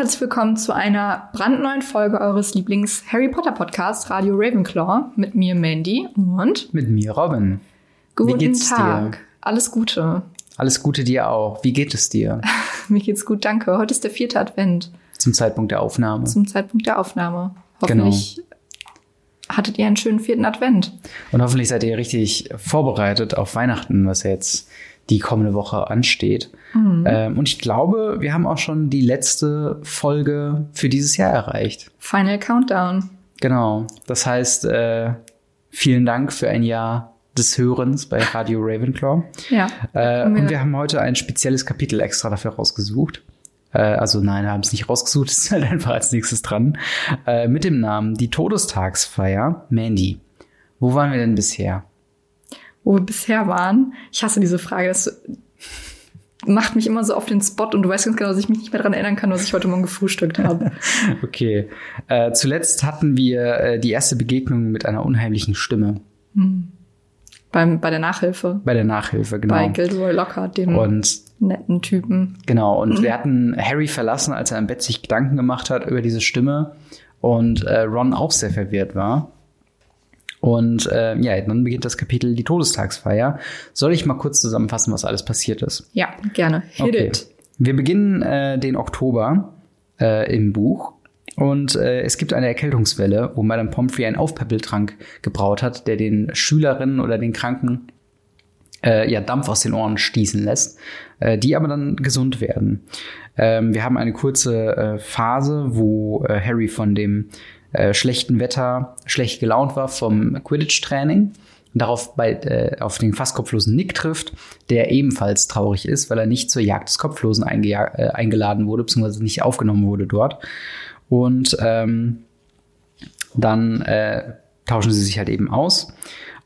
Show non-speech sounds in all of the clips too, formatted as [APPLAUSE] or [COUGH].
Herzlich willkommen zu einer brandneuen Folge eures Lieblings-Harry Potter Podcasts Radio Ravenclaw mit mir Mandy und mit mir Robin. Guten Wie geht's Tag. Dir? Alles Gute. Alles Gute dir auch. Wie geht es dir? [LAUGHS] mir geht's gut, danke. Heute ist der vierte Advent. Zum Zeitpunkt der Aufnahme. Zum Zeitpunkt der Aufnahme. Hoffentlich genau. hattet ihr einen schönen vierten Advent. Und hoffentlich seid ihr richtig vorbereitet auf Weihnachten, was jetzt die kommende Woche ansteht. Mhm. Ähm, und ich glaube, wir haben auch schon die letzte Folge für dieses Jahr erreicht. Final Countdown. Genau. Das heißt, äh, vielen Dank für ein Jahr des Hörens bei Radio Ravenclaw. Ja. Äh, und wir haben heute ein spezielles Kapitel extra dafür rausgesucht. Äh, also nein, haben es nicht rausgesucht, [LAUGHS] es ist halt einfach als nächstes dran. Äh, mit dem Namen Die Todestagsfeier Mandy. Wo waren wir denn bisher? Wo wir bisher waren. Ich hasse diese Frage. Das macht mich immer so auf den Spot und du weißt ganz genau, dass ich mich nicht mehr daran erinnern kann, was ich heute Morgen gefrühstückt habe. [LAUGHS] okay. Äh, zuletzt hatten wir äh, die erste Begegnung mit einer unheimlichen Stimme. Hm. Beim, bei der Nachhilfe. Bei der Nachhilfe, genau. Bei Gilderoy Lockhart, dem und, netten Typen. Genau, und mhm. [LAUGHS] wir hatten Harry verlassen, als er im Bett sich Gedanken gemacht hat über diese Stimme und äh, Ron auch sehr verwirrt war. Und äh, ja, dann beginnt das Kapitel die Todestagsfeier. Soll ich mal kurz zusammenfassen, was alles passiert ist? Ja, gerne. Hit okay. it. Wir beginnen äh, den Oktober äh, im Buch und äh, es gibt eine Erkältungswelle, wo Madame Pomfrey einen Aufpäppeltrank gebraut hat, der den Schülerinnen oder den Kranken äh, ja, Dampf aus den Ohren stießen lässt, äh, die aber dann gesund werden. Ähm, wir haben eine kurze äh, Phase, wo äh, Harry von dem äh, schlechten Wetter schlecht gelaunt war vom Quidditch-Training darauf bei, äh, auf den fast kopflosen Nick trifft, der ebenfalls traurig ist, weil er nicht zur Jagd des Kopflosen äh, eingeladen wurde, beziehungsweise nicht aufgenommen wurde dort. Und ähm, dann äh, tauschen sie sich halt eben aus.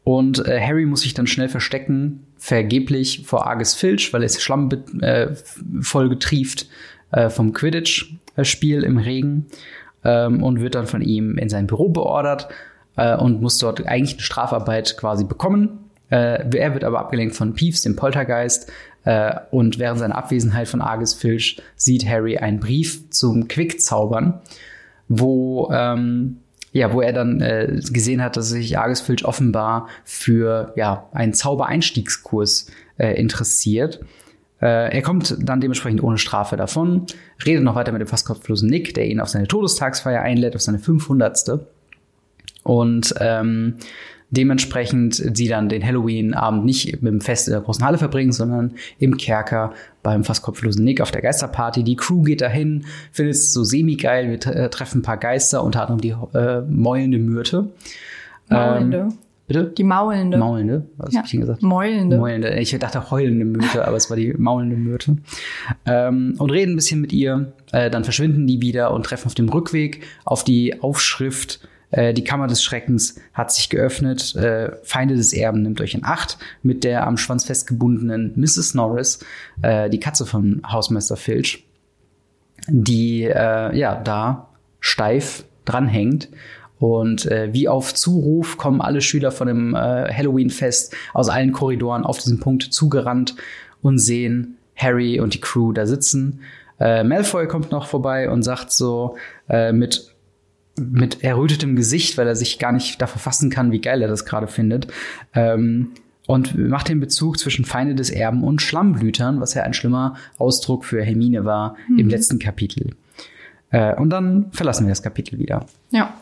Und äh, Harry muss sich dann schnell verstecken, vergeblich vor Argus Filch, weil er ist Schlamm äh, voll getrieft äh, vom Quidditch-Spiel im Regen ähm, und wird dann von ihm in sein Büro beordert äh, und muss dort eigentlich eine Strafarbeit quasi bekommen. Äh, er wird aber abgelenkt von Peeves, dem Poltergeist, äh, und während seiner Abwesenheit von Argus Filch sieht Harry einen Brief zum Quickzaubern, wo ähm, ja, wo er dann äh, gesehen hat, dass sich Argus Filch offenbar für ja einen Zaubereinstiegskurs äh, interessiert er kommt dann dementsprechend ohne Strafe davon, redet noch weiter mit dem fast kopflosen Nick, der ihn auf seine Todestagsfeier einlädt, auf seine 500. Und ähm, dementsprechend sie dann den Halloween-Abend nicht mit dem Fest in der großen Halle verbringen, sondern im Kerker beim fast kopflosen Nick auf der Geisterparty. Die Crew geht dahin, findet es so semi-geil. Wir äh, treffen ein paar Geister, unter anderem die äh, Mäulende Myrte. Maulende. Ähm, Bitte? Die maulende. Maulende, was ja. hab ich denn gesagt? Maulende. Maulende. Ich dachte heulende Myrte, aber es war die maulende Myrte. Ähm, und reden ein bisschen mit ihr. Äh, dann verschwinden die wieder und treffen auf dem Rückweg auf die Aufschrift äh, Die Kammer des Schreckens hat sich geöffnet. Äh, Feinde des Erben nimmt euch in Acht mit der am Schwanz festgebundenen Mrs. Norris, äh, die Katze von Hausmeister Filch, die äh, ja da steif dranhängt und äh, wie auf Zuruf kommen alle Schüler von dem äh, Halloween-Fest aus allen Korridoren auf diesen Punkt zugerannt und sehen Harry und die Crew da sitzen. Äh, Malfoy kommt noch vorbei und sagt so äh, mit mit errötetem Gesicht, weil er sich gar nicht dafür fassen kann, wie geil er das gerade findet. Ähm, und macht den Bezug zwischen Feinde des Erben und Schlammblütern, was ja ein schlimmer Ausdruck für Hermine war mhm. im letzten Kapitel. Äh, und dann verlassen wir das Kapitel wieder. Ja,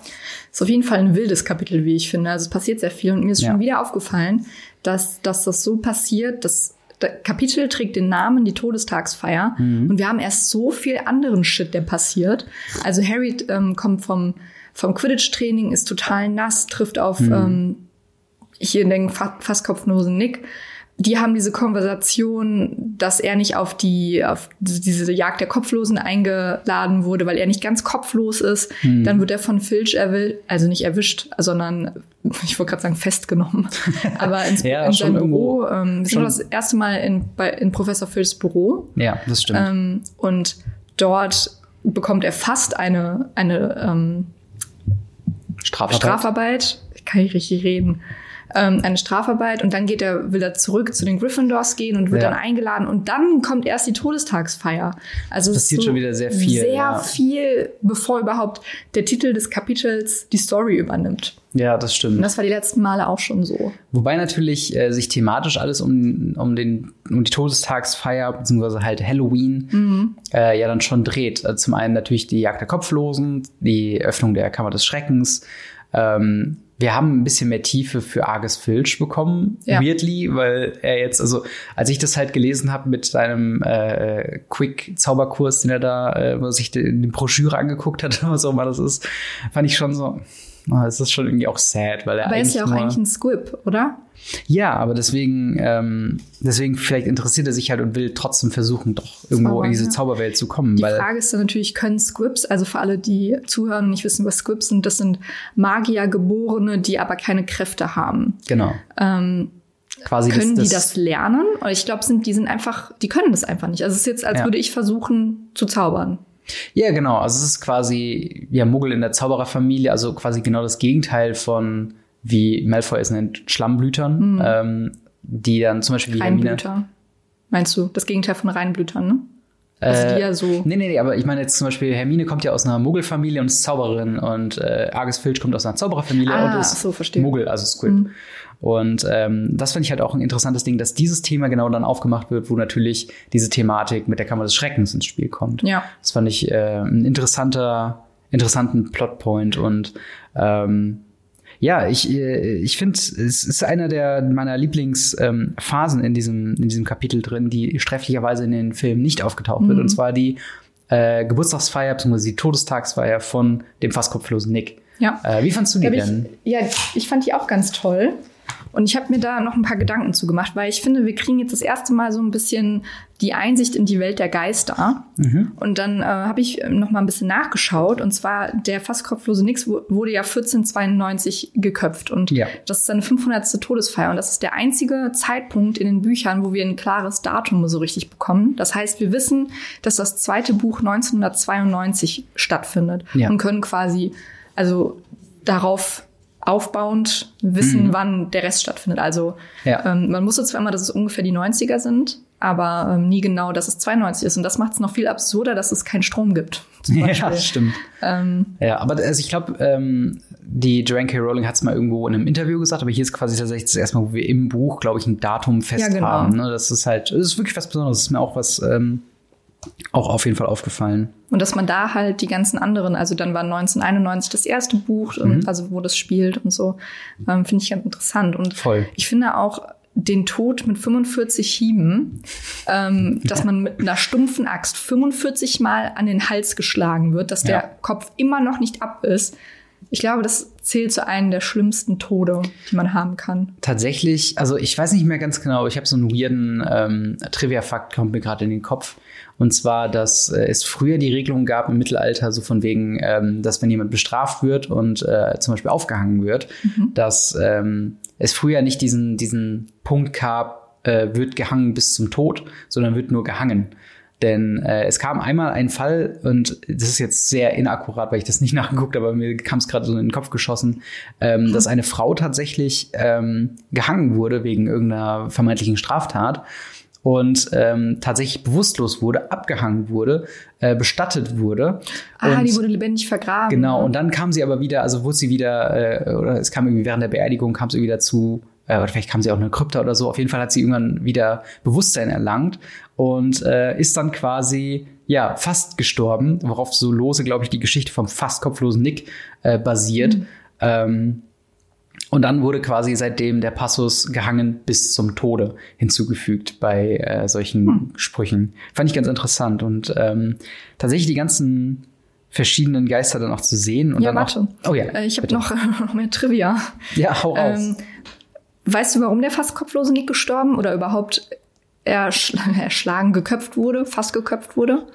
ist auf jeden Fall ein wildes Kapitel, wie ich finde. Also es passiert sehr viel und mir ist ja. schon wieder aufgefallen, dass, dass das so passiert, dass das Kapitel trägt den Namen die Todestagsfeier mhm. und wir haben erst so viel anderen Shit, der passiert. Also Harry ähm, kommt vom vom Quidditch-Training, ist total nass, trifft auf mhm. ähm, hier den fast kopflosen Nick die haben diese Konversation, dass er nicht auf die auf diese Jagd der Kopflosen eingeladen wurde, weil er nicht ganz kopflos ist. Hm. Dann wird er von Filch erwischt, also nicht erwischt, sondern ich wollte gerade sagen festgenommen, [LAUGHS] aber ins, ja, in sein Büro. Ähm, wir sind das erste Mal in, bei, in Professor Filchs Büro. Ja, das stimmt. Ähm, und dort bekommt er fast eine eine ähm, Strafarbeit. Strafarbeit. Ich kann nicht richtig reden ähm, eine Strafarbeit und dann geht er, will er zurück zu den Gryffindors gehen und wird Ja. dann eingeladen und dann kommt erst die Todestagsfeier. Also es Passiert schon wieder sehr viel, Sehr ja. viel, bevor überhaupt der Titel des Kapitels die Story übernimmt. Ja, das stimmt. Und das war die letzten Male auch schon so. Wobei natürlich äh, sich thematisch alles um, um, den, um die Todestagsfeier beziehungsweise halt Halloween äh, ja dann schon dreht. Also zum einen natürlich die Jagd der Kopflosen, die Öffnung der Kammer des Schreckens. Ähm, wir haben ein bisschen mehr Tiefe für Argus Filch bekommen, Ja. weirdly, weil er jetzt, also als ich das halt gelesen habe mit seinem äh, Quick-Zauberkurs, den er da, äh, wo er sich die, die Broschüre angeguckt hat, [LAUGHS] was auch immer das ist, fand ich schon so, es ist schon irgendwie auch sad, weil er Aber er ist ja auch nur- eigentlich ein Squib, oder? ja, aber deswegen, ähm, deswegen vielleicht interessiert er sich halt und will trotzdem versuchen, doch irgendwo Zaubern, in diese ja. Zauberwelt zu kommen. Die weil, Frage ist dann natürlich, können Squibs, also für alle, die zuhören und nicht wissen, was Squibs sind, das sind Magiergeborene, die aber keine Kräfte haben. genau. Ähm, Quasi können die das lernen? Oder ich glaube, sind, die sind einfach, die können das einfach nicht. Also es ist jetzt, als Ja. würde ich versuchen zu zaubern. Ja, genau. Also es ist quasi ja Muggel in der Zaubererfamilie, also quasi genau das Gegenteil von wie Malfoy es nennt Schlammblütern, ähm, die dann zum Beispiel wie Hermine. Reinblüter. Meinst du? Das Gegenteil von Reinblütern, ne? Also Äh, die ja so. Nee, nee, nee, aber ich meine jetzt zum Beispiel, Hermine kommt ja aus einer Muggelfamilie und ist Zauberin und äh, Argus Filch kommt aus einer Zaubererfamilie Ah, und ist so. Mhm. Muggel, also Squib. Und ähm, das finde ich halt auch ein interessantes Ding, dass dieses Thema genau dann aufgemacht wird, wo natürlich diese Thematik mit der Kammer des Schreckens ins Spiel kommt. Ja. Das fand ich äh, ein interessanter, interessanten Plotpoint und ähm, ja, ich, äh, ich finde, es ist einer der meiner Lieblingsphasen ähm, in diesem, in diesem Kapitel drin, die sträflicherweise in den Filmen nicht aufgetaucht wird. Und zwar die äh, Geburtstagsfeier bzw. die Todestagsfeier von dem fast kopflosen Nick. Ja. Äh, wie fandst du die bin denn? Ich, ja, ich fand die auch ganz toll. Und ich habe mir da noch ein paar Gedanken zu gemacht, weil ich finde, wir kriegen jetzt das erste Mal so ein bisschen die Einsicht in die Welt der Geister. Mhm. Und dann äh, habe ich noch mal ein bisschen nachgeschaut. Und zwar der fast kopflose Nix wu- wurde ja 1492 geköpft. Und Ja. das ist seine 500. Todesfeier. Und das ist der einzige Zeitpunkt in den Büchern, wo wir ein klares Datum so richtig bekommen. Das heißt, wir wissen, dass das zweite Buch 1992 stattfindet. Ja. Und können quasi also darauf aufbauend wissen, wann der Rest stattfindet. Also Mhm. Ja. ähm, man wusste zwar immer, dass es ungefähr die 90er sind, aber ähm, nie genau, dass es 92 ist. Und das macht es noch viel absurder, dass es keinen Strom gibt. Ja, stimmt. Ähm, Ja, aber also ich glaube, ähm, die Joanne K. Rowling hat es mal irgendwo in einem Interview gesagt, aber hier ist quasi tatsächlich das erste Mal, wo wir im Buch, glaube ich, ein Datum fest Ja, genau. haben. Ne? Das ist halt, das ist wirklich was Besonderes. Das ist mir auch was ähm, auch auf jeden Fall aufgefallen. und dass man da halt die ganzen anderen, also dann war 1991 das erste Buch, Mhm. und, also wo das spielt und so, ähm, finde ich ganz interessant. Und Voll. ich finde auch den Tod mit 45 Hieben, ähm, [LAUGHS] dass man mit einer stumpfen Axt 45 Mal an den Hals geschlagen wird, dass der Ja. Kopf immer noch nicht ab ist. Ich glaube, das zählt zu einem der schlimmsten Tode, die man haben kann. Tatsächlich, also ich weiß nicht mehr ganz genau, ich habe so einen weirden ähm, Trivia-Fakt, kommt mir gerade in den Kopf. Und zwar, dass äh, es früher die Regelung gab im Mittelalter, so von wegen, ähm, dass wenn jemand bestraft wird und äh, zum Beispiel aufgehangen wird, dass ähm, es früher nicht diesen, diesen Punkt gab, äh, wird gehangen bis zum Tod, sondern wird nur gehangen. Denn äh, es kam einmal ein Fall, und das ist jetzt sehr inakkurat, weil ich das nicht [LAUGHS] nachgeguckt habe, aber mir kam es gerade so in den Kopf geschossen, ähm, dass eine Frau tatsächlich ähm, gehangen wurde wegen irgendeiner vermeintlichen Straftat und ähm, tatsächlich bewusstlos wurde, abgehangen wurde, äh, bestattet wurde. Ah, und die wurde lebendig vergraben. Genau, und dann kam sie aber wieder, also wurde sie wieder, äh, oder es kam irgendwie während der Beerdigung, kam sie wieder zu, äh, oder vielleicht kam sie auch in eine Krypta oder so, auf jeden Fall hat sie irgendwann wieder Bewusstsein erlangt und äh, ist dann quasi, ja, fast gestorben, worauf so lose, glaube ich, die Geschichte vom fast kopflosen Nick äh, basiert. Ähm, und dann wurde quasi seitdem der Passus gehangen bis zum Tode hinzugefügt bei äh, solchen Sprüchen. Fand ich ganz interessant. Und ähm, tatsächlich die ganzen verschiedenen Geister dann auch zu sehen. Und Ja, dann warte. Auch, oh ja. Äh, ich habe noch, [LAUGHS] noch mehr Trivia. Ja, hau raus. Ähm, weißt du, warum der fast kopflose Nick gestorben oder überhaupt erschl [LAUGHS] erschlagen, geköpft wurde, fast geköpft wurde?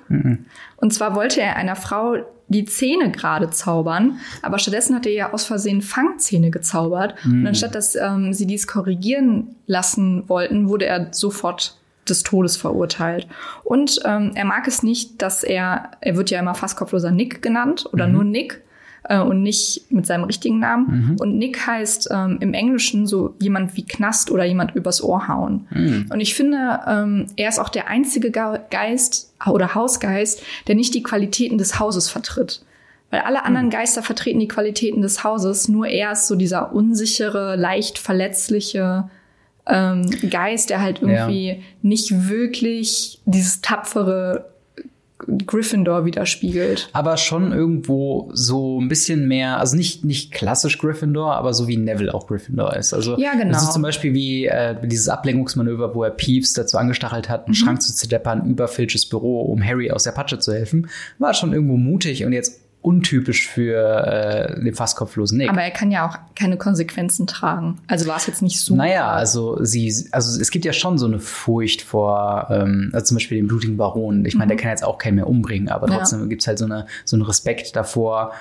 Und zwar wollte er einer Frau die Zähne gerade zaubern, aber stattdessen hat er ja aus Versehen Fangzähne gezaubert. Und anstatt dass ähm, sie dies korrigieren lassen wollten, wurde er sofort des Todes verurteilt. Und ähm, er mag es nicht, dass er, er wird ja immer fast kopfloser Nick genannt oder nur Nick. Äh, und nicht mit seinem richtigen Namen. Mhm. Und Nick heißt ähm, im Englischen so jemand wie Knast oder jemand übers Ohr hauen. Mhm. Und ich finde, ähm, er ist auch der einzige Geist oder Hausgeist, der nicht die Qualitäten des Hauses vertritt. Weil alle anderen mhm. Geister vertreten die Qualitäten des Hauses, nur er ist so dieser unsichere, leicht verletzliche ähm, Geist, der halt irgendwie ja. nicht wirklich dieses tapfere Gryffindor widerspiegelt. Aber schon irgendwo so ein bisschen mehr, also nicht, nicht klassisch Gryffindor, aber so wie Neville auch Gryffindor ist. Also ja, genau. das ist zum Beispiel wie äh, dieses Ablenkungsmanöver, wo er Peeves dazu angestachelt hat, einen mhm. Schrank zu zerdeppern über Filches Büro, um Harry aus der Patsche zu helfen. War schon irgendwo mutig und jetzt untypisch für äh, den fast kopflosen Nick. Aber er kann ja auch keine Konsequenzen tragen. Also war es jetzt nicht so. Naja, also sie, also es gibt ja schon so eine Furcht vor, ähm, also zum Beispiel den blutigen Baron. Ich meine, mhm. der kann jetzt auch keinen mehr umbringen, aber trotzdem ja. gibt es halt so, eine, so einen Respekt davor.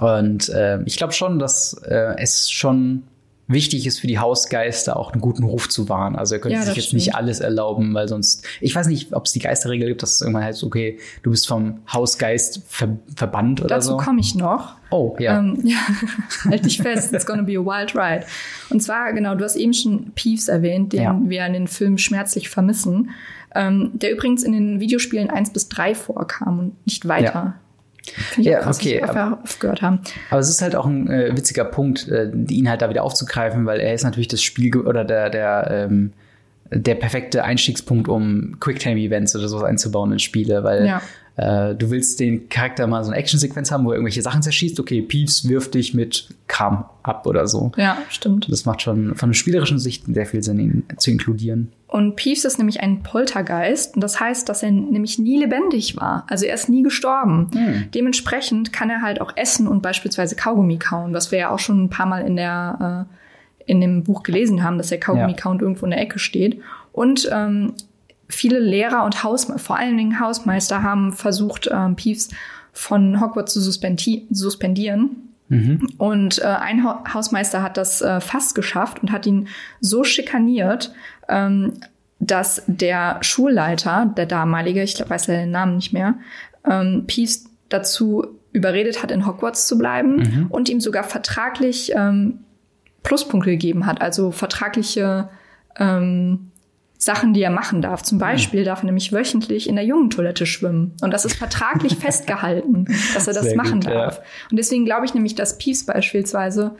Und äh, ich glaube schon, dass äh, es schon wichtig ist für die Hausgeister auch einen guten Ruf zu wahren. Also er könnte ja, sich jetzt stimmt. nicht alles erlauben, weil sonst, ich weiß nicht, ob es die Geisterregel gibt, dass es irgendwann heißt, okay, du bist vom Hausgeist ver verbannt oder Dazu so. Dazu komme ich noch. Oh, ja. Ähm, [LAUGHS] ja, halt dich fest, it's gonna be a wild ride. Und zwar, genau, du hast eben schon Peeves erwähnt, den ja. wir in den Filmen schmerzlich vermissen. Ähm, der übrigens in den Videospielen 1 bis 3 vorkam und nicht weiter. Ja. Finde ja, krass, okay. Aber, aufgehört haben. Aber es ist halt auch ein äh, witziger Punkt, äh, ihn halt da wieder aufzugreifen, weil er ist natürlich das Spiel oder der, der, ähm, der perfekte Einstiegspunkt, um Quicktime-Events oder sowas einzubauen in Spiele, weil ja. äh, du willst den Charakter mal so eine Action-Sequenz haben, wo er irgendwelche Sachen zerschießt. Okay, Peeves wirft dich mit Kram ab oder so. Ja, stimmt. Das macht schon von der spielerischen Sicht sehr viel Sinn, ihn zu inkludieren. Und Peeves ist nämlich ein Poltergeist. Und das heißt, dass er nämlich nie lebendig war. Also er ist nie gestorben. Mhm. Dementsprechend kann er halt auch essen und beispielsweise Kaugummi kauen, was wir ja auch schon ein paar Mal in der äh, in dem Buch gelesen haben, dass der Kaugummi ja. irgendwo in der Ecke steht. Und ähm, viele Lehrer und Hausmeister, vor allen Dingen Hausmeister, haben versucht, ähm, Peeves von Hogwarts zu suspendieren. Mhm. Und äh, ein ha Hausmeister hat das äh, fast geschafft und hat ihn so schikaniert, ähm, dass der Schulleiter, der damalige, ich glaub, weiß ja den Namen nicht mehr, ähm, Peeves dazu überredet hat, in Hogwarts zu bleiben mhm. und ihm sogar vertraglich ähm, Pluspunkte gegeben hat, also vertragliche ähm, Sachen, die er machen darf. Zum Beispiel mhm. darf er nämlich wöchentlich in der Jungentoilette schwimmen. Und das ist vertraglich [LAUGHS] festgehalten, dass er das Sehr machen gut, darf. Ja. Und deswegen glaube ich nämlich, dass Peeves beispielsweise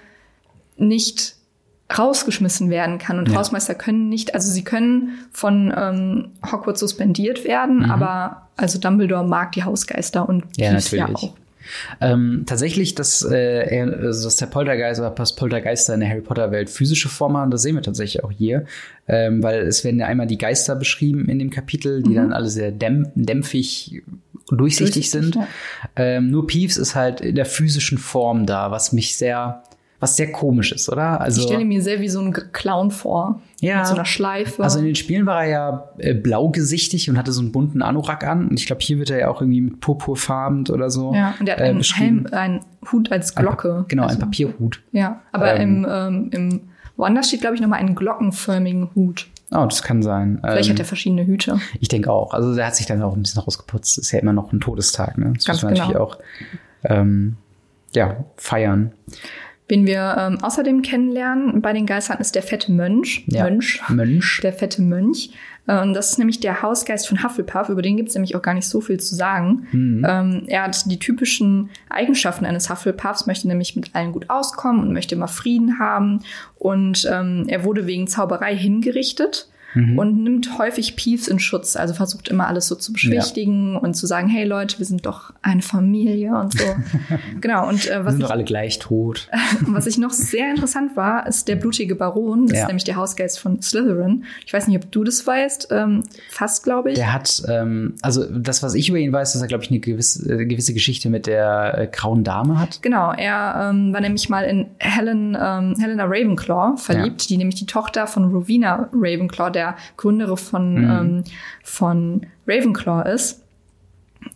nicht rausgeschmissen werden kann. Und ja. Hausmeister können nicht, also sie können von ähm, Hogwarts suspendiert werden, mhm. aber also Dumbledore mag die Hausgeister und ja, Peeves ja auch. Ähm, tatsächlich, dass, äh, also dass der Poltergeist oder das Poltergeister in der Harry Potter Welt physische Form haben, das sehen wir tatsächlich auch hier, ähm, weil es werden ja einmal die Geister beschrieben in dem Kapitel, die mhm. dann alle sehr dämp dämpfig durchsichtig, durchsichtig sind. Ja. Ähm, nur Peeves ist halt in der physischen Form da, was mich sehr was sehr komisch ist, oder? Also, ich stelle mir sehr wie so ein Clown vor. Ja. Mit so einer Schleife. Also in den Spielen war er ja äh, blaugesichtig und hatte so einen bunten Anorak an. Und ich glaube, hier wird er ja auch irgendwie mit purpurfarben oder so. Ja, und er hat äh, einen Helm, einen Hut als Glocke. Ein genau, also, ein Papierhut. Ja, aber ähm, im, ähm, im woanders steht, glaube ich, nochmal einen glockenförmigen Hut. Oh, das kann sein. Vielleicht ähm, hat er verschiedene Hüte. Ich denke auch. Also der hat sich dann auch ein bisschen rausgeputzt. Ist ja immer noch ein Todestag, ne? Das Ganz muss man genau. natürlich auch ähm, ja, feiern. Wen wir ähm, außerdem kennenlernen bei den Geistern ist der fette Mönch. Ja. Mönch. Mönch. Der fette Mönch. Ähm, das ist nämlich der Hausgeist von Hufflepuff. Über den gibt es nämlich auch gar nicht so viel zu sagen. Mhm. Ähm, er hat die typischen Eigenschaften eines Hufflepuffs, möchte nämlich mit allen gut auskommen und möchte immer Frieden haben. Und ähm, er wurde wegen Zauberei hingerichtet mhm. und nimmt häufig Peeves in Schutz. Also versucht immer alles so zu beschwichtigen ja. und zu sagen, hey Leute, wir sind doch eine Familie und so. [LAUGHS] genau. Und äh, was wir sind ich, doch alle gleich tot. [LAUGHS] was ich noch sehr interessant war, ist der blutige Baron. Das ja. ist nämlich der Hausgeist von Slytherin. Ich weiß nicht, ob du das weißt. Ähm, fast, glaube ich. Der hat, ähm, also das, was ich über ihn weiß, dass er, glaube ich, eine gewisse, äh, gewisse Geschichte mit der äh, grauen Dame hat. Genau. Er ähm, war nämlich mal in Helen, ähm, Helena Ravenclaw verliebt, ja. die nämlich die Tochter von Rowena Ravenclaw, der der Gründerin von, mhm. ähm, von Ravenclaw ist.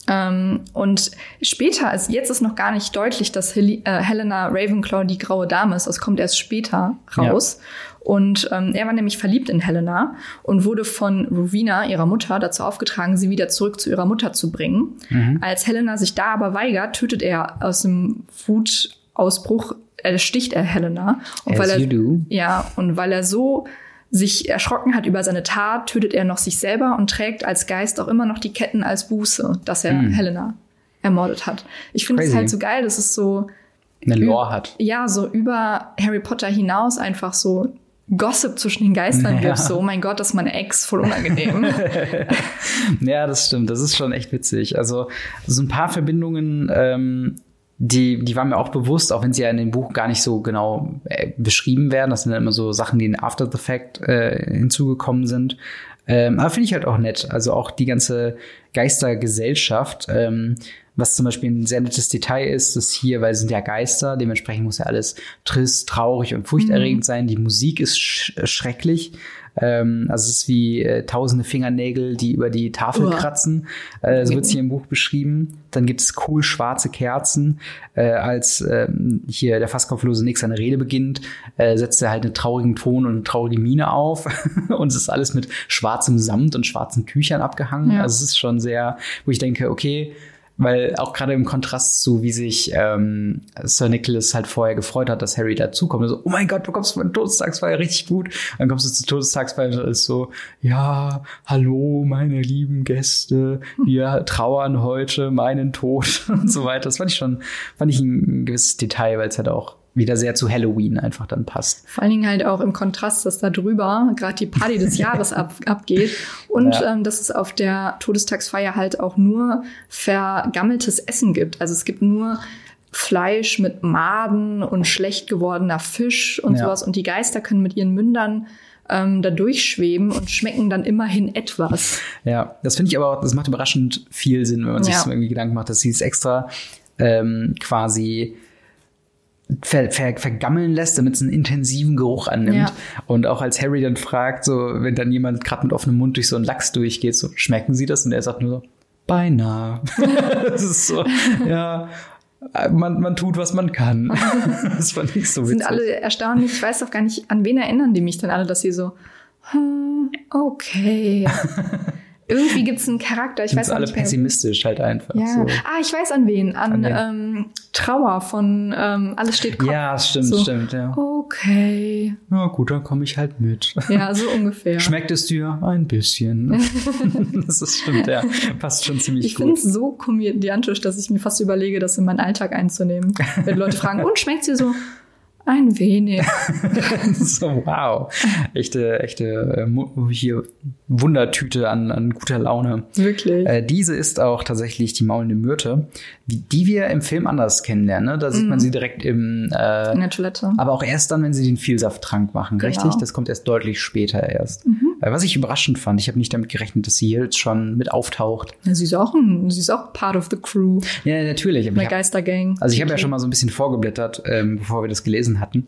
Ähm, und später, also jetzt ist noch gar nicht deutlich, dass Hel äh, Helena Ravenclaw die graue Dame ist. Das kommt erst später raus. Ja. Und ähm, er war nämlich verliebt in Helena und wurde von Rowena, ihrer Mutter, dazu aufgetragen, sie wieder zurück zu ihrer Mutter zu bringen. Mhm. Als Helena sich da aber weigert, tötet er aus dem Wutausbruch, er äh, sticht er Helena. Und As weil er. Ja, und weil er so sich erschrocken hat über seine Tat, tötet er noch sich selber und trägt als Geist auch immer noch die Ketten als Buße, dass er mm. Helena ermordet hat. Ich finde es halt so geil, dass es so eine Lore hat. Ja, so über Harry Potter hinaus einfach so Gossip zwischen den Geistern ja. gibt. So, oh mein Gott, das ist meine Ex, voll unangenehm. [LAUGHS] ja, das stimmt. Das ist schon echt witzig. Also so ein paar Verbindungen ähm, die, die waren mir auch bewusst, auch wenn sie ja in dem Buch gar nicht so genau äh, beschrieben werden. Das sind dann immer so Sachen, die in After the Fact äh, hinzugekommen sind. Ähm, aber finde ich halt auch nett. Also auch die ganze Geistergesellschaft, ähm, was zum Beispiel ein sehr nettes Detail ist, dass hier, weil es sind ja Geister, dementsprechend muss ja alles trist, traurig und furchterregend mhm. sein. Die Musik ist sch schrecklich. Ähm, also es ist wie äh, tausende Fingernägel, die über die Tafel Uah. kratzen. Äh, so wird es hier im Buch beschrieben. Dann gibt es cool schwarze Kerzen. Äh, als ähm, hier der fast kopflose Nick seine Rede beginnt, äh, setzt er halt einen traurigen Ton und eine traurige Miene auf. [LAUGHS] und es ist alles mit schwarzem Samt und schwarzen Tüchern abgehangen. Ja. Also es ist schon sehr, wo ich denke, okay, weil auch gerade im Kontrast zu, wie sich ähm, Sir Nicholas halt vorher gefreut hat, dass Harry dazukommt. So, oh mein Gott, du kommst von Todestagsfeier richtig gut. Dann kommst du zur Todestagsfeier und ist so, ja, hallo, meine lieben Gäste, wir trauern heute meinen Tod [LAUGHS] und so weiter. Das fand ich schon, fand ich ein gewisses Detail, weil es halt auch wieder sehr zu Halloween einfach dann passt. Vor allen Dingen halt auch im Kontrast, dass da drüber gerade die Party des [LAUGHS] Jahres ab, abgeht und ja. ähm, dass es auf der Todestagsfeier halt auch nur vergammeltes Essen gibt. Also es gibt nur Fleisch mit Maden und schlecht gewordener Fisch und ja. sowas und die Geister können mit ihren Mündern ähm, da durchschweben und schmecken dann immerhin etwas. Ja, das finde ich aber auch, das macht überraschend viel Sinn, wenn man sich ja. so irgendwie Gedanken macht, dass sie es extra ähm, quasi ver, ver, vergammeln lässt, damit es einen intensiven Geruch annimmt. Ja. Und auch als Harry dann fragt, so wenn dann jemand gerade mit offenem Mund durch so einen Lachs durchgeht, so schmecken Sie das? Und er sagt nur so, beinahe. [LAUGHS] das ist so, ja. Man, man tut, was man kann. [LAUGHS] das fand ich so witzig. Sind alle erstaunlich. Ich weiß doch gar nicht, an wen erinnern die mich dann alle, dass sie so, hm, okay. [LAUGHS] Irgendwie gibt es einen Charakter. Ich weiß alle nicht pessimistisch halt einfach. Ja. So. Ah, ich weiß an wen. An, an ähm, Trauer von ähm, Alles steht Kopf. Ja, stimmt, so. stimmt, ja. Okay. Na gut, dann komme ich halt mit. Ja, so [LAUGHS] ungefähr. Schmeckt es dir? Ein bisschen. [LAUGHS] das ist stimmt, ja. Passt schon ziemlich ich gut. Ich finde es so komödiantisch, dass ich mir fast überlege, das in meinen Alltag einzunehmen. Wenn Leute fragen, [LAUGHS] und schmeckt es dir so? Ein wenig. [LAUGHS] so, wow. Echte, echte äh, hier Wundertüte an, an guter Laune. Wirklich. Äh, diese ist auch tatsächlich die maulende Myrte, die, die wir im Film anders kennenlernen. Ne? Da sieht mm. man sie direkt im äh, in der Toilette. Aber auch erst dann, wenn sie den Vielsafttrank machen, genau. richtig? Das kommt erst deutlich später erst. Mhm. Äh, was ich überraschend fand, ich habe nicht damit gerechnet, dass sie hier jetzt schon mit auftaucht. Ja, sie ist auch ein, sie ist auch part of the crew. Ja, natürlich. Der Geistergang. Also ich habe ja schon mal so ein bisschen vorgeblättert, ähm, bevor wir das gelesen hatten.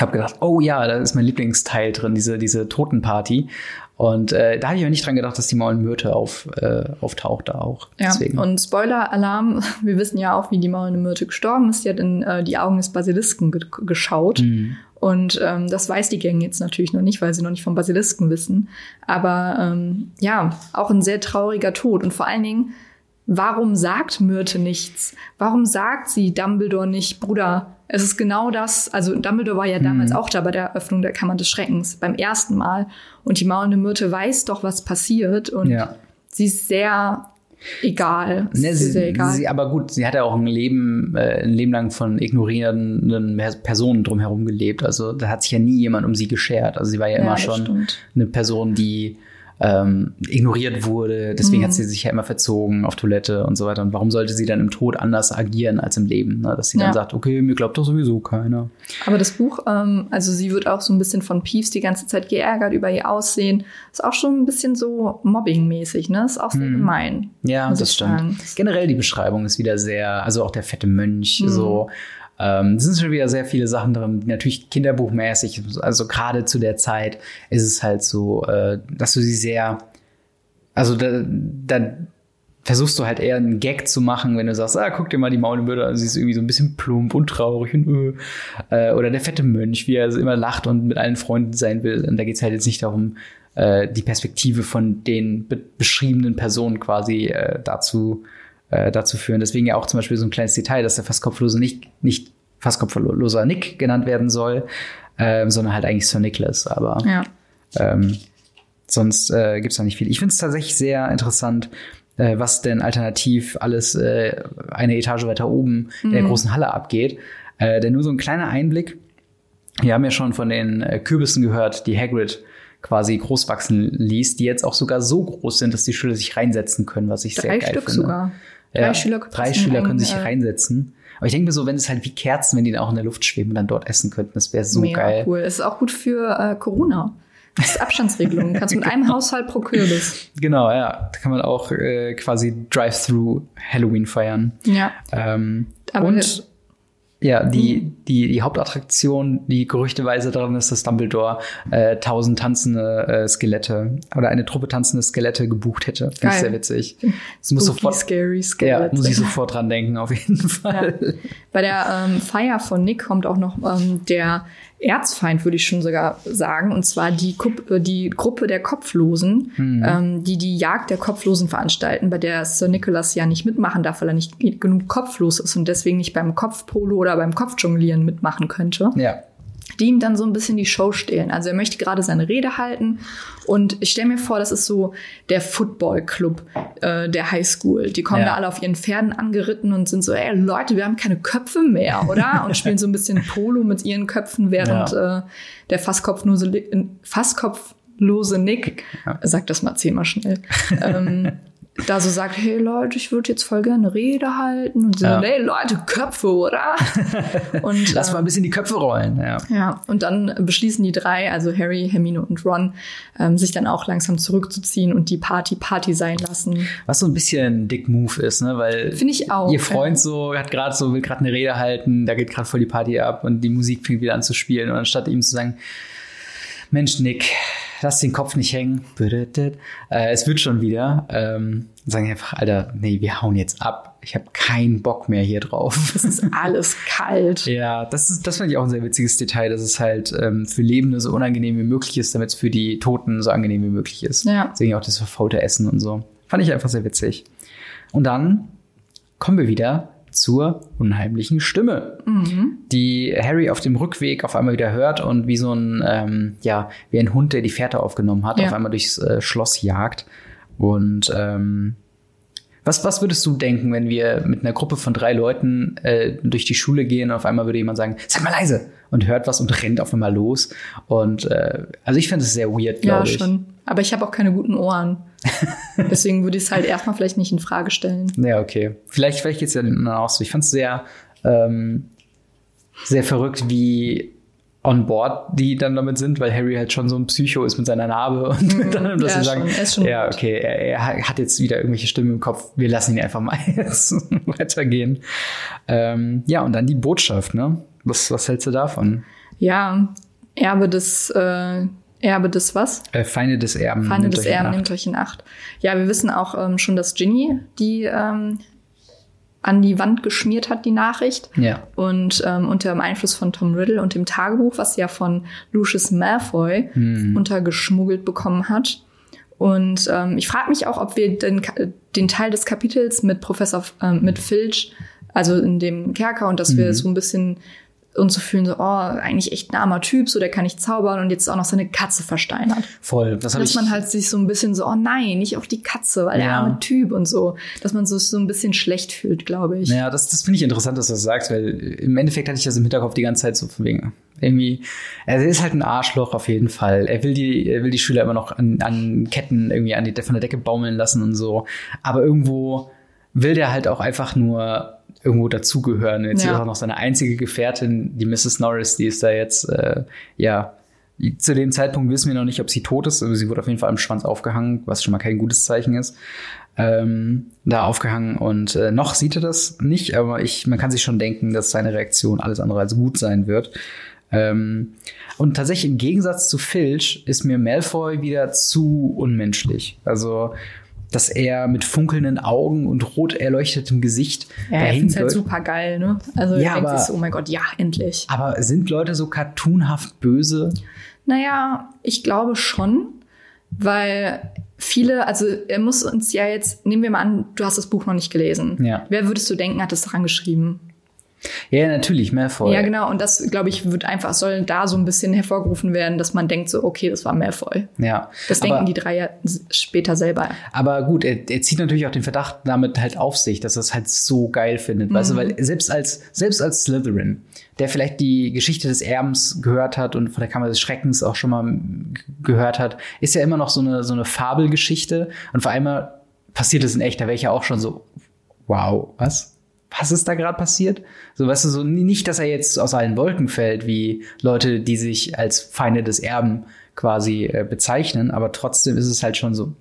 Habe gedacht, oh ja, da ist mein Lieblingsteil drin, diese, diese Totenparty. Und äh, da habe ich aber nicht dran gedacht, dass die Myrte auf, äh, auftaucht da auch. Ja, Deswegen. und Spoiler-Alarm, [LAUGHS] wir wissen ja auch, wie die maulende Myrte gestorben ist. Die hat in äh, die Augen des Basilisken ge geschaut. Mhm. Und ähm, das weiß die Gang jetzt natürlich noch nicht, weil sie noch nicht vom Basilisken wissen. Aber ähm, ja, auch ein sehr trauriger Tod. Und vor allen Dingen, warum sagt Myrte nichts? Warum sagt sie Dumbledore nicht, Bruder, es ist genau das, also Dumbledore war ja damals mhm. auch da bei der Eröffnung der Kammer des Schreckens, beim ersten Mal. Und die maulende Myrte weiß doch, was passiert. Und ja. sie ist sehr egal. Ne, sie, sehr egal. Sie, aber gut, sie hat ja auch ein Leben, äh, ein Leben lang von ignorierenden Personen drumherum gelebt. Also da hat sich ja nie jemand um sie geschert. Also sie war ja, ja immer schon stimmt. eine Person, die ähm, ignoriert wurde. Deswegen mhm. hat sie sich ja immer verzogen auf Toilette und so weiter. Und warum sollte sie dann im Tod anders agieren als im Leben? Ne? Dass sie ja. dann sagt, okay, mir glaubt doch sowieso keiner. Aber das Buch, ähm, also sie wird auch so ein bisschen von Peeves die ganze Zeit geärgert über ihr Aussehen. Ist auch schon ein bisschen so Mobbing-mäßig, ne? Ist auch sehr mhm. gemein. Ja, das stimmt. Generell die Beschreibung ist wieder sehr, also auch der fette Mönch, mhm. so ähm, es sind schon wieder sehr viele Sachen drin, natürlich kinderbuchmäßig. Also gerade zu der Zeit ist es halt so, äh, dass du sie sehr, also da, da versuchst du halt eher einen Gag zu machen, wenn du sagst, ah, guck dir mal die Maulmörder an, sie ist irgendwie so ein bisschen plump und traurig und äh, oder der fette Mönch, wie er also immer lacht und mit allen Freunden sein will. Und da geht's halt jetzt nicht darum, äh, die Perspektive von den be beschriebenen Personen quasi äh, dazu äh, dazu führen. Deswegen ja auch zum Beispiel so ein kleines Detail, dass der fast kopflose nicht nicht fast kopfloser Nick genannt werden soll, äh, sondern halt eigentlich Sir Nicholas. Aber Ja. ähm, sonst äh, gibt es da nicht viel. Ich finde es tatsächlich sehr interessant, äh, was denn alternativ alles äh, eine Etage weiter oben in der großen Halle abgeht. Äh, denn nur so ein kleiner Einblick. Wir haben ja schon von den äh, Kürbissen gehört, die Hagrid quasi groß wachsen ließ, die jetzt auch sogar so groß sind, dass die Schüler sich reinsetzen können, was ich sehr Drei geil Stück finde. sogar. Drei Ja, Schüler drei Schüler können sich äh, reinsetzen. Aber ich denke mir so, wenn es halt wie Kerzen, wenn die dann auch in der Luft schweben und dann dort essen könnten, das wäre so Mega geil. cool. Es ist auch gut für äh, Corona. Das ist Abstandsregelung. Du kannst mit einem [LAUGHS] Haushalt pro Kürbis. Genau, ja. Da kann man auch äh, quasi Drive-Through Halloween feiern. Ja. Ähm, Aber und ja, die, die, die Hauptattraktion, die gerüchteweise daran ist, dass Dumbledore äh, tausend tanzende äh, Skelette oder eine Truppe tanzende Skelette gebucht hätte. Finde ich sehr witzig. Das [LAUGHS] muss sofort, scary, ja, Skelette. muss ich sofort dran denken, auf jeden Fall. Bei der ähm, Feier von Nick kommt auch noch ähm, der Erzfeind, würde ich schon sogar sagen, und zwar die, Kupp, äh, die Gruppe der Kopflosen, Mhm. ähm, die die Jagd der Kopflosen veranstalten, bei der Sir Nicholas ja nicht mitmachen darf, weil er nicht genug kopflos ist und deswegen nicht beim Kopfpolo oder beim Kopfjonglieren mitmachen könnte. Ja. Die ihm dann so ein bisschen die Show stehlen. Also er möchte gerade seine Rede halten und ich stelle mir vor, das ist so der Football-Club äh, der Highschool. Die kommen Ja. da alle auf ihren Pferden angeritten und sind so, ey Leute, wir haben keine Köpfe mehr, oder? [LAUGHS] Und spielen so ein bisschen Polo mit ihren Köpfen, während äh, der fasskopflose, Li- fasskopflose Nick, Ja. sag das mal zehnmal schnell, ähm, [LAUGHS] da so sagt, hey Leute, ich würde jetzt voll gerne eine Rede halten. Und sie Ja. hey Leute, Köpfe, oder? [LAUGHS] Und, Lass äh, mal ein bisschen die Köpfe rollen. Ja. ja, und dann beschließen die drei, also Harry, Hermine und Ron, ähm, sich dann auch langsam zurückzuziehen und die Party Party sein lassen. Was so ein bisschen ein Dick Move ist, ne? Weil Finde ich auch. ihr Freund so hat gerade so will gerade eine Rede halten, da geht gerade voll die Party ab und die Musik fängt wieder an zu spielen und anstatt ihm zu sagen, Mensch Nick, lass den Kopf nicht hängen, äh, es wird schon wieder, ähm, sagen einfach, Alter, nee, wir hauen jetzt ab, ich habe keinen Bock mehr hier drauf. [LAUGHS] Es ist alles kalt. Ja, das ist, das fand ich auch ein sehr witziges Detail, dass es halt ähm, für Lebende so unangenehm wie möglich ist, damit es für die Toten so angenehm wie möglich ist. Ja. Deswegen auch das verfaulte Essen und so. Fand ich einfach sehr witzig. Und dann kommen wir wieder zur unheimlichen Stimme, die Harry auf dem Rückweg auf einmal wieder hört und wie so ein, ähm, ja, wie ein Hund, der die Fährte aufgenommen hat, Ja. auf einmal durchs äh, Schloss jagt. Und ähm, was, was würdest du denken, wenn wir mit einer Gruppe von drei Leuten äh, durch die Schule gehen und auf einmal würde jemand sagen, seid mal leise und hört was und rennt auf einmal los. Und äh, also ich finde es sehr weird, Ja, glaube ich. schon. Aber ich habe auch keine guten Ohren. [LAUGHS] Deswegen würde ich es halt erstmal vielleicht nicht in Frage stellen. Ja, okay. Vielleicht, vielleicht geht's ja den anderen auch so. Ich fand es sehr, ähm, sehr verrückt, wie on board die dann damit sind, weil Harry halt schon so ein Psycho ist mit seiner Narbe und dann, dass ja, sie sagen, schon. Ja, okay, er, er hat jetzt wieder irgendwelche Stimmen im Kopf, wir lassen ihn einfach mal [LAUGHS] jetzt weitergehen. Ähm, ja, und dann die Botschaft, ne? Was, was hältst du davon? Ja, Erbe des, äh, Erbe des was? Äh, Feinde des Erben. Feinde des Erben, nehmt euch in Acht. Ja, wir wissen auch ähm, schon, dass Ginny die ähm, an die Wand geschmiert hat, die Nachricht. Ja. Und ähm, unter dem Einfluss von Tom Riddle und dem Tagebuch, was sie ja von Lucius Malfoy Hm. untergeschmuggelt bekommen hat. Und ähm, ich frage mich auch, ob wir den, den Teil des Kapitels mit Professor, ähm, mit Filch, also in dem Kerker, und dass Mhm. wir so ein bisschen uns so fühlen, so, oh, eigentlich echt ein armer Typ, so der kann nicht zaubern und jetzt auch noch seine Katze versteinert. Voll. Das Dass man halt sich so ein bisschen so, oh nein, nicht auf die Katze, weil der Ja. arme Typ und so. Dass man sich so ein bisschen schlecht fühlt, glaube ich. Ja, das, das finde ich interessant, dass du das sagst, weil im Endeffekt hatte ich das im Hinterkopf die ganze Zeit so von wegen. Irgendwie, er ist halt ein Arschloch auf jeden Fall. Er will die, er will die Schüler immer noch an, an Ketten irgendwie an die, von der Decke baumeln lassen und so. Aber irgendwo will der halt auch einfach nur irgendwo dazugehören. Jetzt Ja. ist auch noch seine einzige Gefährtin, die Mrs. Norris, die ist da jetzt, äh, ja, zu dem Zeitpunkt wissen wir noch nicht, ob sie tot ist. Also sie wurde auf jeden Fall am Schwanz aufgehangen, was schon mal kein gutes Zeichen ist. Ähm, da aufgehangen und äh, noch sieht er das nicht, aber ich, man kann sich schon denken, dass seine Reaktion alles andere als gut sein wird. Ähm, und tatsächlich im Gegensatz zu Filch ist mir Malfoy wieder zu unmenschlich. Also dass er mit funkelnden Augen und rot erleuchtetem Gesicht ja, er halt super geil, ne? Also ja, denkt sich so, oh mein Gott, ja, endlich. Aber sind Leute so cartoonhaft böse? Naja, ich glaube schon, weil viele, also er muss uns ja jetzt, nehmen wir mal an, du hast das Buch noch nicht gelesen. Ja. Wer würdest du denken, hat das daran geschrieben? Ja, natürlich, Malfoy. Ja, genau. Und das, glaube ich, wird einfach, soll da so ein bisschen hervorgerufen werden, dass man denkt so, okay, das war Malfoy. Ja. Das aber, denken die drei ja später selber. Aber gut, er, er, zieht natürlich auch den Verdacht damit halt auf sich, dass er es halt so geil findet. Mhm. Weißt du, mhm. weil selbst als, selbst als Slytherin, der vielleicht die Geschichte des Erbens gehört hat und von der Kammer des Schreckens auch schon mal gehört hat, ist ja immer noch so eine, so eine Fabelgeschichte. Und vor allem passiert es in echt, da wäre ich ja auch schon so, wow, was? Was ist da gerade passiert? So, weißt du, so nicht, dass er jetzt aus allen Wolken fällt, wie Leute, die sich als Feinde des Erben quasi äh, bezeichnen, aber trotzdem ist es halt schon so,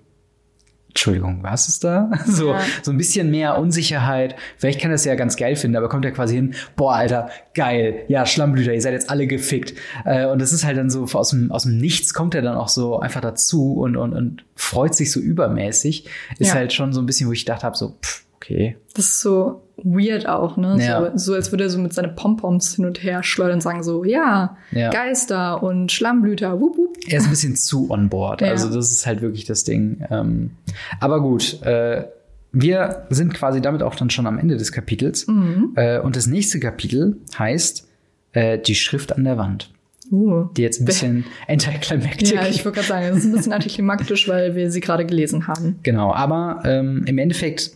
Entschuldigung, was ist da? [LAUGHS] So, ja. so ein bisschen mehr Unsicherheit. Vielleicht kann er es ja ganz geil finden, aber kommt er quasi hin, boah, Alter, geil, ja, Schlammblüter, ihr seid jetzt alle gefickt. Äh, und das ist halt dann so, aus dem, aus dem Nichts kommt er dann auch so einfach dazu und, und, und freut sich so übermäßig. Ist ja. halt schon so ein bisschen, wo ich gedacht habe, so, pff, okay. Das ist so weird auch, ne? Ja. So, so, als würde er so mit seinen Pompoms hin und her schleudern und sagen so, ja, ja. Geister und Schlammblüter, wup, wup. Er ist ein bisschen zu on board. [LAUGHS] Ja. Also das ist halt wirklich das Ding. Ähm, aber gut, äh, wir sind quasi damit auch dann schon am Ende des Kapitels. Mhm. Äh, und das nächste Kapitel heißt äh, Die Schrift an der Wand. Uh, die jetzt ein bisschen [LAUGHS] anticlimactic. Ja, ich wollte gerade sagen, es ist ein bisschen [LAUGHS] antiklimaktisch, weil wir sie gerade gelesen haben. Genau, aber ähm, im Endeffekt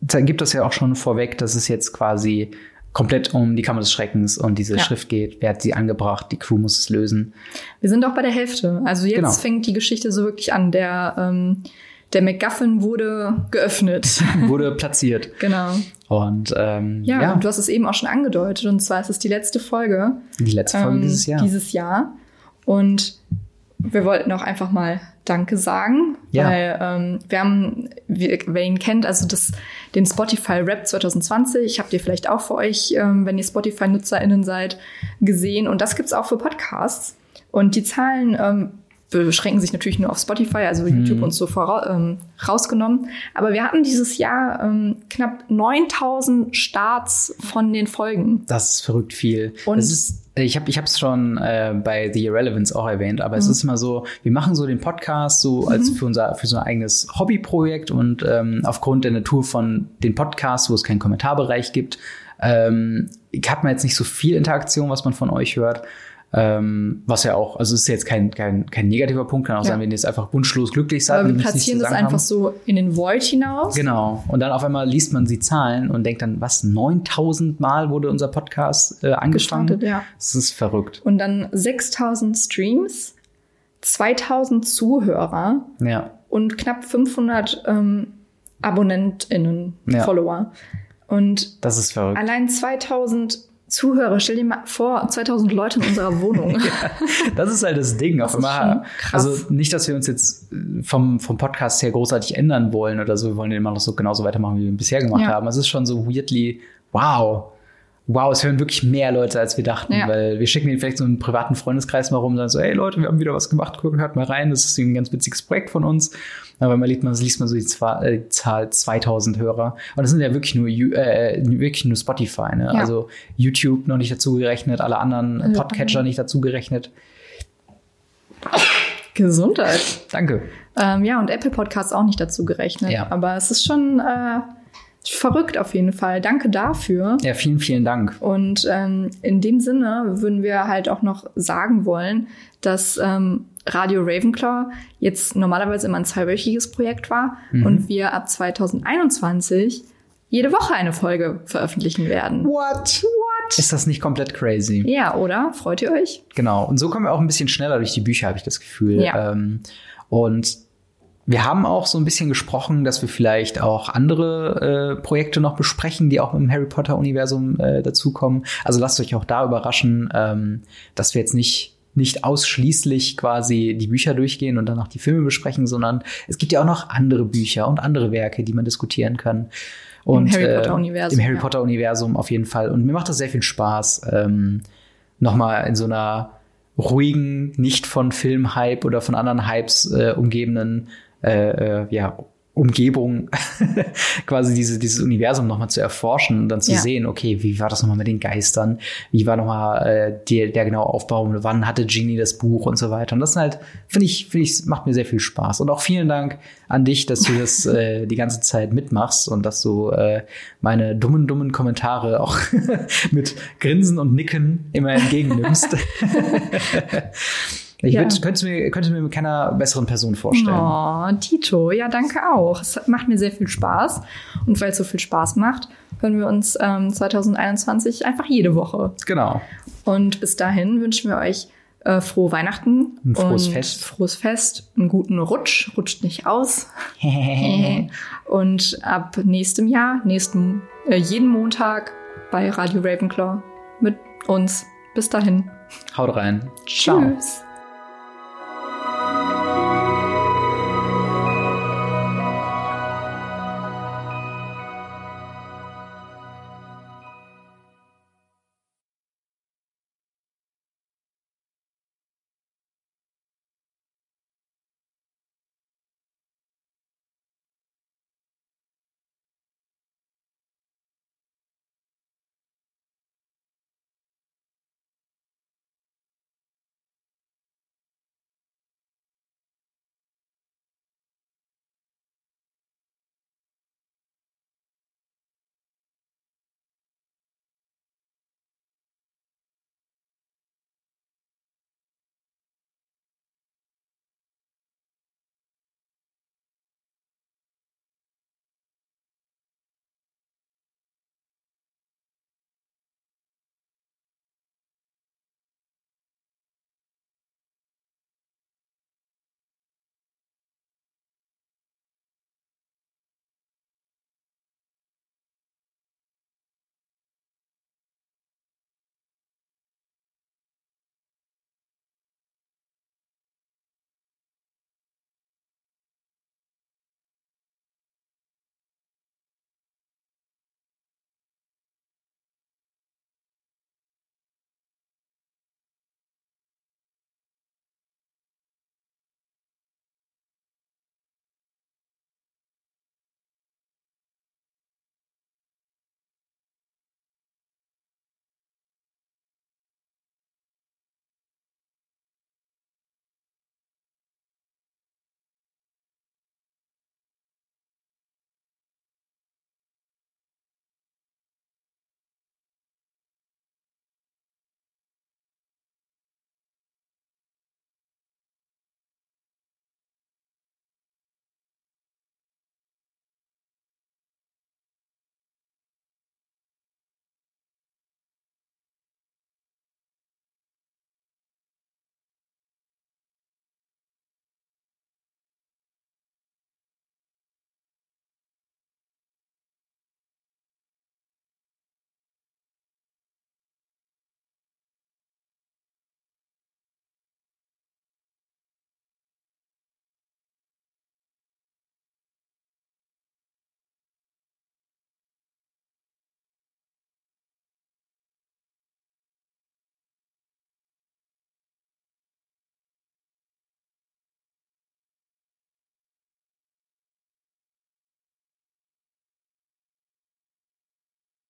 gibt es ja auch schon vorweg, dass es jetzt quasi komplett um die Kammer des Schreckens und diese ja. Schrift geht. Wer hat sie angebracht? Die Crew muss es lösen. Wir sind auch bei der Hälfte. Also jetzt genau. fängt die Geschichte so wirklich an. Der, ähm, der MacGuffin wurde geöffnet. [LAUGHS] wurde platziert. genau. Und ähm, ja, ja, du hast es eben auch schon angedeutet. Und zwar ist es die letzte Folge. Die letzte Folge ähm, dieses Jahr. Dieses Jahr. Und wir wollten auch einfach mal Danke sagen, ja. weil ähm, wir haben, wer, wer ihn kennt, also das, den Spotify Rap 2020, habt ihr vielleicht auch für euch, ähm, wenn ihr Spotify-NutzerInnen seid, gesehen. Und das gibt's auch für Podcasts. Und die Zahlen ähm, beschränken sich natürlich nur auf Spotify, also mhm. YouTube uns so voraus, ähm, rausgenommen. Aber wir hatten dieses Jahr ähm, knapp 9000 Starts von den Folgen. Das ist verrückt viel. Und das ist ich habe ich es schon äh, bei The Irrelevance auch erwähnt, aber mhm. es ist immer so, wir machen so den Podcast so als mhm. für unser für so ein eigenes Hobbyprojekt und ähm, aufgrund der Natur von den Podcasts, wo es keinen Kommentarbereich gibt, ähm, hat man jetzt nicht so viel Interaktion, was man von euch hört. Ähm, was ja auch, also ist jetzt kein, kein, kein negativer Punkt, kann auch ja. sein, wenn ihr jetzt einfach wunschlos glücklich seid. Aber wir platzieren das einfach haben. so in den Void hinaus. Genau. Und dann auf einmal liest man die Zahlen und denkt dann, was, 9000 Mal wurde unser Podcast äh, angefangen? Gestartet, ja. Das ist verrückt. Und dann 6000 Streams, 2000 Zuhörer. Ja. Und knapp 500 ähm, AbonnentInnen, ja. Follower. Und das ist verrückt. allein 2000 Zuhörer, stell dir mal vor, 2000 Leute in unserer Wohnung. [LAUGHS] ja, das ist halt das Ding. Das auf einmal, also nicht, dass wir uns jetzt vom, vom Podcast her großartig ändern wollen oder so. Wir wollen den immer noch so genauso weitermachen, wie wir bisher gemacht ja. haben. Es ist schon so weirdly, wow, wow, es hören wirklich mehr Leute, als wir dachten, ja. weil wir schicken den vielleicht so einen privaten Freundeskreis mal rum und sagen so, hey Leute, wir haben wieder was gemacht, hört mal rein, das ist ein ganz witziges Projekt von uns. Aber man liest, man liest man so die, Zahl, äh, Zahl 2000 Hörer. Und das sind ja wirklich nur, äh, wirklich nur Spotify, ne? Ja. Also YouTube noch nicht dazu gerechnet, alle anderen Podcatcher nicht dazu gerechnet. Gesundheit. Danke. Ähm, ja, und Apple Podcasts auch nicht dazu gerechnet. Ja. Aber es ist schon äh, verrückt auf jeden Fall. Danke dafür. Ja, vielen, vielen Dank. Und ähm, in dem Sinne würden wir halt auch noch sagen wollen, dass ähm, Radio Ravenclaw jetzt normalerweise immer ein zweiwöchiges Projekt war mhm. und wir ab 2021 jede Woche eine Folge veröffentlichen werden. What? What? Ist das nicht komplett crazy? Ja, oder? Freut ihr euch? Genau. Und so kommen wir auch ein bisschen schneller durch die Bücher, habe ich das Gefühl. Ja. Ähm, und wir haben auch so ein bisschen gesprochen, dass wir vielleicht auch andere äh, Projekte noch besprechen, die auch im Harry Potter-Universum äh, dazukommen. Also lasst euch auch da überraschen, ähm, dass wir jetzt nicht nicht ausschließlich quasi die Bücher durchgehen und dann auch die Filme besprechen, sondern es gibt ja auch noch andere Bücher und andere Werke, die man diskutieren kann. Und, Im Harry Potter Universum. Äh, Im Harry ja. Potter Universum auf jeden Fall. Und mir macht das sehr viel Spaß, ähm, nochmal in so einer ruhigen, nicht von Filmhype oder von anderen Hypes äh, umgebenen äh, äh, ja, Umgebung [LAUGHS] quasi diese, dieses Universum nochmal zu erforschen und dann zu ja. sehen, okay, wie war das nochmal mit den Geistern? Wie war nochmal äh, der, der genaue Aufbau? Wann hatte Genie das Buch und so weiter? Und das halt, finde ich, finde ich, macht mir sehr viel Spaß. Und auch vielen Dank an dich, dass du das [LAUGHS] äh, die ganze Zeit mitmachst und dass du äh, meine dummen, dummen Kommentare auch [LAUGHS] mit Grinsen und Nicken immer entgegennimmst. Ich ja. könnte, könnte, mir, könnte mir mit keiner besseren Person vorstellen. Oh, Tito, ja, danke auch. Es macht mir sehr viel Spaß. Und weil es so viel Spaß macht, hören wir uns ähm, 2021 einfach jede Woche. Genau. Und bis dahin wünschen wir euch äh, frohe Weihnachten. Ein frohes und Fest. Frohes Fest, einen guten Rutsch, rutscht nicht aus. [LAUGHS] [LAUGHS] und ab nächstem Jahr, nächsten, äh, jeden Montag bei Radio Ravenclaw mit uns. Bis dahin. Haut rein. Ciao. Tschüss.